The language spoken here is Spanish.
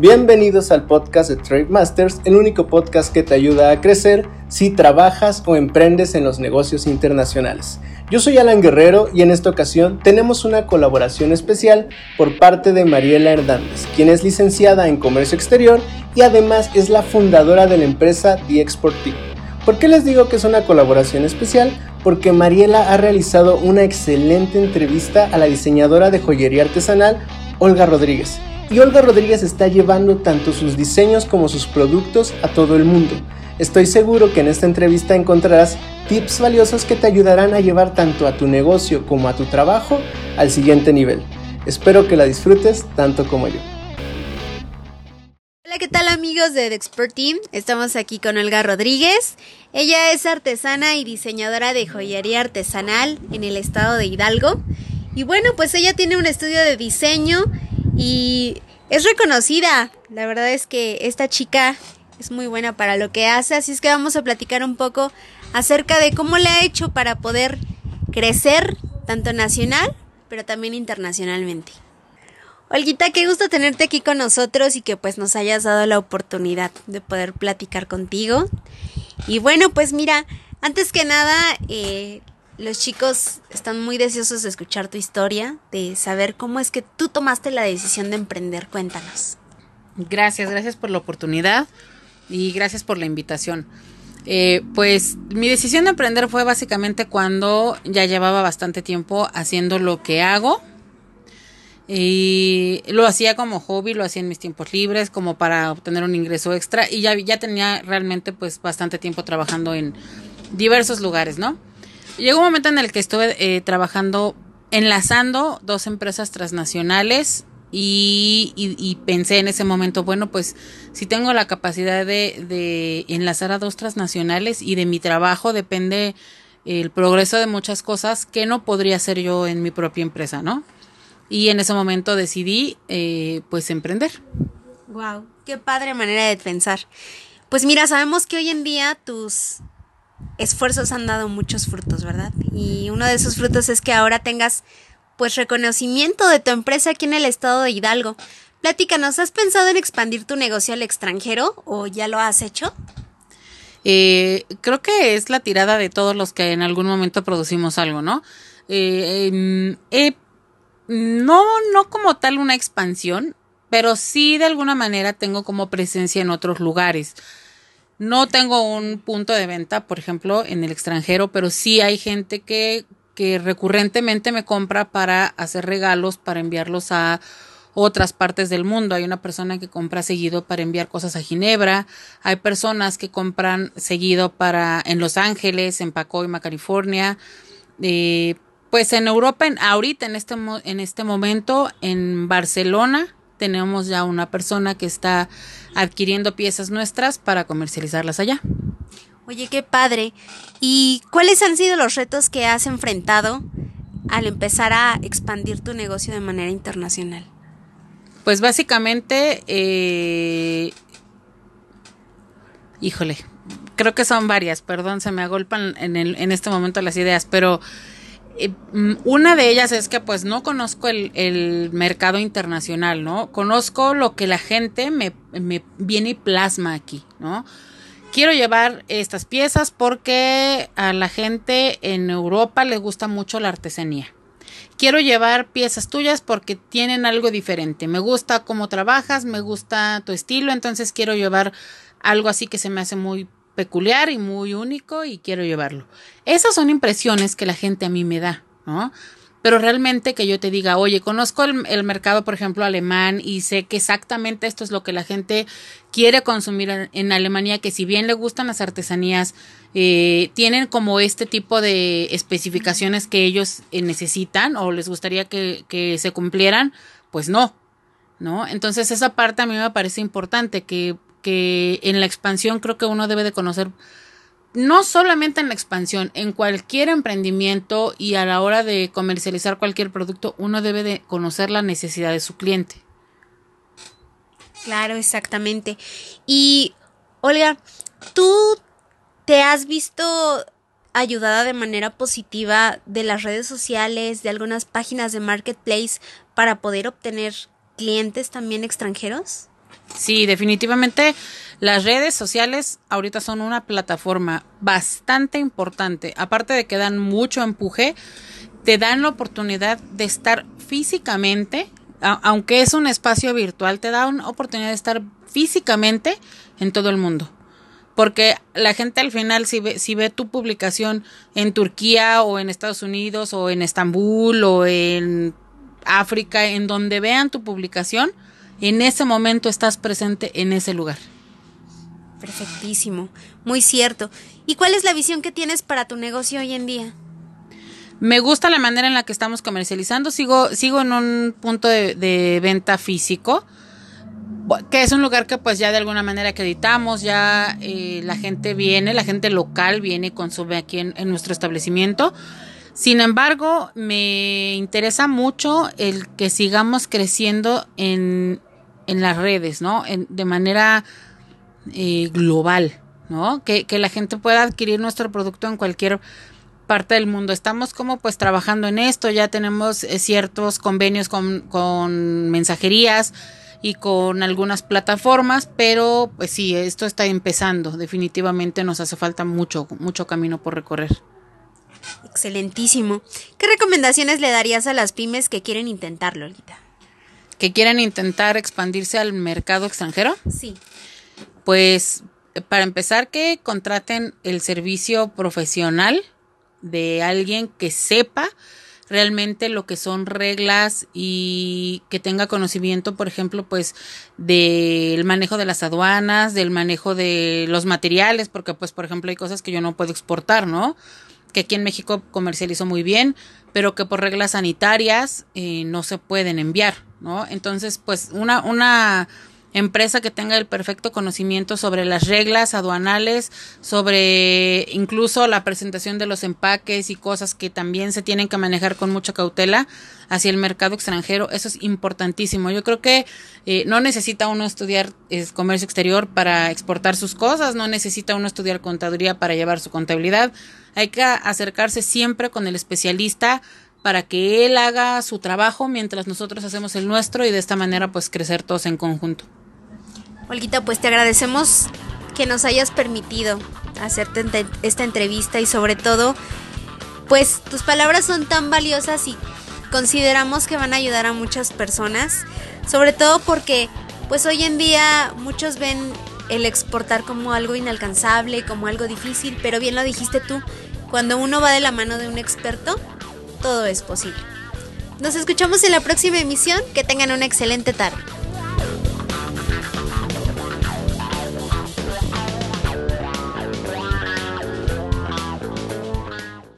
Bienvenidos al podcast de Trade Masters, el único podcast que te ayuda a crecer si trabajas o emprendes en los negocios internacionales. Yo soy Alan Guerrero y en esta ocasión tenemos una colaboración especial por parte de Mariela Hernández, quien es licenciada en Comercio Exterior y además es la fundadora de la empresa The Export Team. ¿Por qué les digo que es una colaboración especial? Porque Mariela ha realizado una excelente entrevista a la diseñadora de joyería artesanal Olga Rodríguez y Olga Rodríguez está llevando tanto sus diseños como sus productos a todo el mundo. Estoy seguro que en esta entrevista encontrarás tips valiosos que te ayudarán a llevar tanto a tu negocio como a tu trabajo al siguiente nivel. Espero que la disfrutes tanto como yo. Hola, ¿qué tal amigos de The Expert Team? Estamos aquí con Olga Rodríguez. Ella es artesana y diseñadora de joyería artesanal en el estado de Hidalgo. Y bueno, pues ella tiene un estudio de diseño y es reconocida. La verdad es que esta chica es muy buena para lo que hace, así es que vamos a platicar un poco acerca de cómo le ha hecho para poder crecer tanto nacional, pero también internacionalmente. Olguita, qué gusto tenerte aquí con nosotros y que pues nos hayas dado la oportunidad de poder platicar contigo. Y bueno, pues mira, antes que nada, eh, los chicos están muy deseosos de escuchar tu historia, de saber cómo es que tú tomaste la decisión de emprender. Cuéntanos. Gracias, gracias por la oportunidad y gracias por la invitación. Eh, pues mi decisión de emprender fue básicamente cuando ya llevaba bastante tiempo haciendo lo que hago. Y lo hacía como hobby, lo hacía en mis tiempos libres, como para obtener un ingreso extra. Y ya, ya tenía realmente pues bastante tiempo trabajando en diversos lugares, ¿no? Llegó un momento en el que estuve eh, trabajando, enlazando dos empresas transnacionales y, pensé en ese momento, bueno, pues si tengo la capacidad de, enlazar a dos transnacionales y de mi trabajo depende el progreso de muchas cosas que no podría hacer yo en mi propia empresa, ¿no? Y en ese momento decidí, eh, pues, emprender. Wow, qué padre manera de pensar. Pues mira, sabemos que hoy en día tus esfuerzos han dado muchos frutos, ¿verdad? Y uno de esos frutos es que ahora tengas pues reconocimiento de tu empresa aquí en el estado de Hidalgo. Platícanos, ¿has pensado en expandir tu negocio al extranjero o ya lo has hecho? Eh, creo que es la tirada de todos los que en algún momento producimos algo, ¿no? Eh, no, no como tal una expansión, pero sí de alguna manera tengo como presencia en otros lugares. No tengo un punto de venta, por ejemplo, en el extranjero, pero sí hay gente que, que recurrentemente me compra para hacer regalos, para enviarlos a otras partes del mundo. Hay una persona que compra seguido para enviar cosas a Ginebra. Hay personas que compran seguido para en Los Ángeles, en Pacoima, California. Eh, pues en Europa, en, ahorita en este, en este momento, en Barcelona, tenemos ya una persona que está adquiriendo piezas nuestras para comercializarlas allá. Oye, qué padre. ¿Y cuáles han sido los retos que has enfrentado al empezar a expandir tu negocio de manera internacional? Pues básicamente, eh, híjole, creo que son varias, perdón, se me agolpan en, el, en este momento las ideas, pero una de ellas es que pues no conozco el, mercado internacional, ¿no? Conozco lo que la gente me, me, viene y plasma aquí, ¿no? Quiero llevar estas piezas porque a la gente en Europa le gusta mucho la artesanía. Quiero llevar piezas tuyas porque tienen algo diferente. Me gusta cómo trabajas, me gusta tu estilo, entonces quiero llevar algo así que se me hace muy peculiar y muy único y quiero llevarlo. Esas son impresiones que la gente a mí me da, ¿no? Pero realmente que yo te diga, oye, conozco el, mercado, por ejemplo, alemán y sé que exactamente esto es lo que la gente quiere consumir en, Alemania, que si bien le gustan las artesanías, eh, tienen como este tipo de especificaciones que ellos eh, necesitan o les gustaría que, que se cumplieran, pues no, ¿no? Entonces esa parte a mí me parece importante, que que en la expansión creo que uno debe de conocer, no solamente en la expansión, en cualquier emprendimiento y a la hora de comercializar cualquier producto, uno debe de conocer la necesidad de su cliente. Claro, exactamente. Y, Olga, ¿tú te has visto ayudada de manera positiva de las redes sociales, de algunas páginas de marketplace para poder obtener clientes también extranjeros? Sí, definitivamente las redes sociales ahorita son una plataforma bastante importante. Aparte de que dan mucho empuje, te dan la oportunidad de estar físicamente, aunque es un espacio virtual, te da una oportunidad de estar físicamente en todo el mundo. Porque la gente al final, si ve, si ve tu publicación en Turquía o en Estados Unidos o en Estambul o en África, en donde vean tu publicación, en ese momento estás presente en ese lugar. Perfectísimo, muy cierto. ¿Y cuál es la visión que tienes para tu negocio hoy en día? Me gusta la manera en la que estamos comercializando. Sigo, sigo en un punto de, venta físico, que es un lugar que pues ya de alguna manera acreditamos, ya eh, la gente viene, la gente local viene y consume aquí en, nuestro establecimiento. Sin embargo, me interesa mucho el que sigamos creciendo en, en las redes, ¿no? de manera eh, global, ¿no? Que, que la gente pueda adquirir nuestro producto en cualquier parte del mundo. Estamos como pues trabajando en esto, ya tenemos eh, ciertos convenios con, con mensajerías y con algunas plataformas, pero pues sí, esto está empezando. Definitivamente nos hace falta mucho, mucho camino por recorrer. Excelentísimo. ¿Qué recomendaciones le darías a las pymes que quieren intentarlo, Lolita? Que quieren intentar expandirse al mercado extranjero? Sí. Pues para empezar que contraten el servicio profesional de alguien que sepa realmente lo que son reglas y que tenga conocimiento, por ejemplo, pues del manejo de las aduanas, del manejo de los materiales, porque pues por ejemplo hay cosas que yo no puedo exportar, ¿no? Que aquí en México comercializo muy bien, pero que por reglas sanitarias eh, no se pueden enviar. ¿no? Entonces, pues una, una empresa que tenga el perfecto conocimiento sobre las reglas aduanales, sobre incluso la presentación de los empaques y cosas que también se tienen que manejar con mucha cautela hacia el mercado extranjero, eso es importantísimo. Yo creo que eh, no necesita uno estudiar comercio exterior para exportar sus cosas, no necesita uno estudiar contaduría para llevar su contabilidad. Hay que acercarse siempre con el especialista para que él haga su trabajo mientras nosotros hacemos el nuestro y de esta manera pues crecer todos en conjunto. Olguita, pues te agradecemos que nos hayas permitido hacerte esta entrevista y sobre todo pues tus palabras son tan valiosas y consideramos que van a ayudar a muchas personas, sobre todo porque pues hoy en día muchos ven el exportar como algo inalcanzable, como algo difícil, pero bien lo dijiste tú, cuando uno va de la mano de un experto, todo es posible. Nos escuchamos en la próxima emisión. Que tengan una excelente tarde.